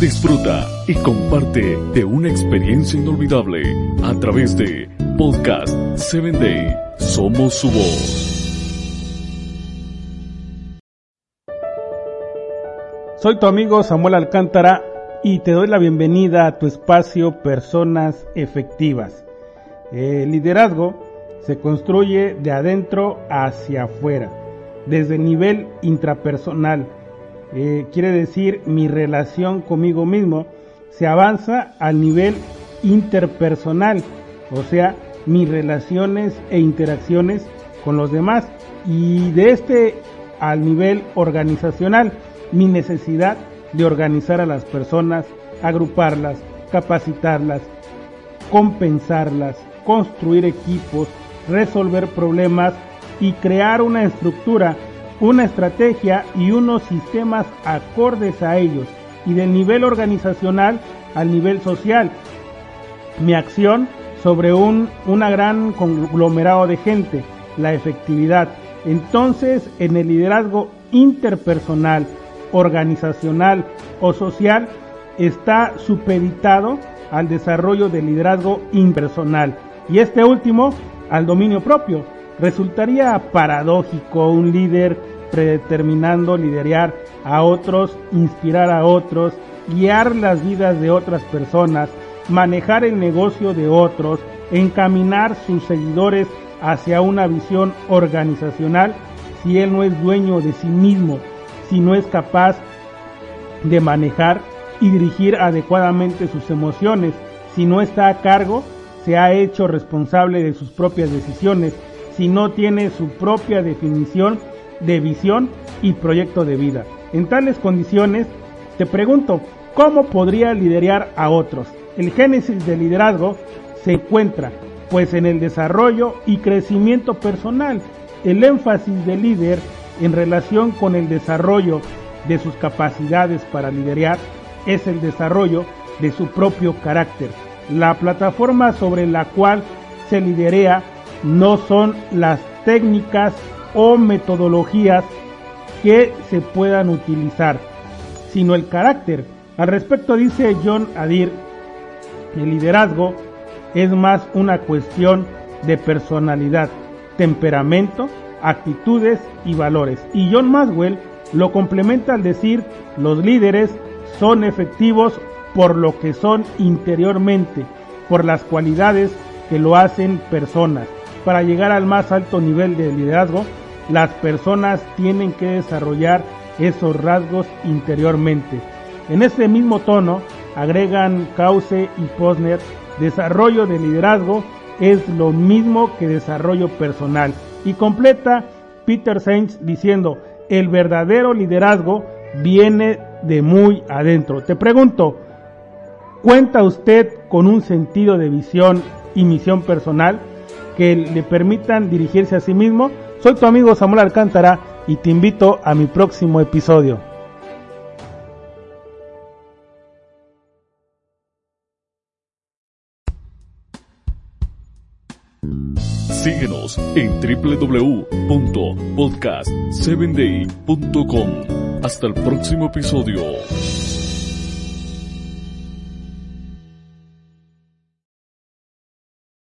Disfruta y comparte de una experiencia inolvidable a través de Podcast 7 Day. Somos su voz. Soy tu amigo Samuel Alcántara y te doy la bienvenida a tu espacio Personas Efectivas. El liderazgo se construye de adentro hacia afuera, desde el nivel intrapersonal. Eh, quiere decir mi relación conmigo mismo se avanza al nivel interpersonal, o sea, mis relaciones e interacciones con los demás. Y de este al nivel organizacional, mi necesidad de organizar a las personas, agruparlas, capacitarlas, compensarlas, construir equipos, resolver problemas y crear una estructura, una estrategia y unos sistemas acordes a ellos y del nivel organizacional al nivel social. Mi acción sobre un una gran conglomerado de gente, la efectividad. Entonces, en el liderazgo interpersonal, organizacional o social, está supeditado al desarrollo del liderazgo impersonal y este último al dominio propio. Resultaría paradójico un líder predeterminando liderar a otros, inspirar a otros, guiar las vidas de otras personas, manejar el negocio de otros, encaminar sus seguidores hacia una visión organizacional si él no es dueño de sí mismo, si no es capaz de manejar y dirigir adecuadamente sus emociones, si no está a cargo, se ha hecho responsable de sus propias decisiones, si no tiene su propia definición de visión y proyecto de vida. En tales condiciones, te pregunto, ¿cómo podría liderar a otros? El génesis del liderazgo se encuentra pues en el desarrollo y crecimiento personal. El énfasis del líder en relación con el desarrollo de sus capacidades para liderar es el desarrollo de su propio carácter. La plataforma sobre la cual se liderea no son las técnicas o metodologías que se puedan utilizar, sino el carácter. Al respecto dice John Adir, el liderazgo es más una cuestión de personalidad, temperamento, actitudes y valores. Y John Maxwell lo complementa al decir, los líderes son efectivos por lo que son interiormente, por las cualidades que lo hacen personas. Para llegar al más alto nivel de liderazgo, las personas tienen que desarrollar esos rasgos interiormente. En este mismo tono, agregan Cause y Posner, desarrollo de liderazgo es lo mismo que desarrollo personal. Y completa Peter Sainz diciendo, el verdadero liderazgo viene de muy adentro. Te pregunto, ¿cuenta usted con un sentido de visión y misión personal que le permitan dirigirse a sí mismo? Soy tu amigo Samuel Alcántara y te invito a mi próximo episodio. Síguenos en www.podcast7day.com. Hasta el próximo episodio.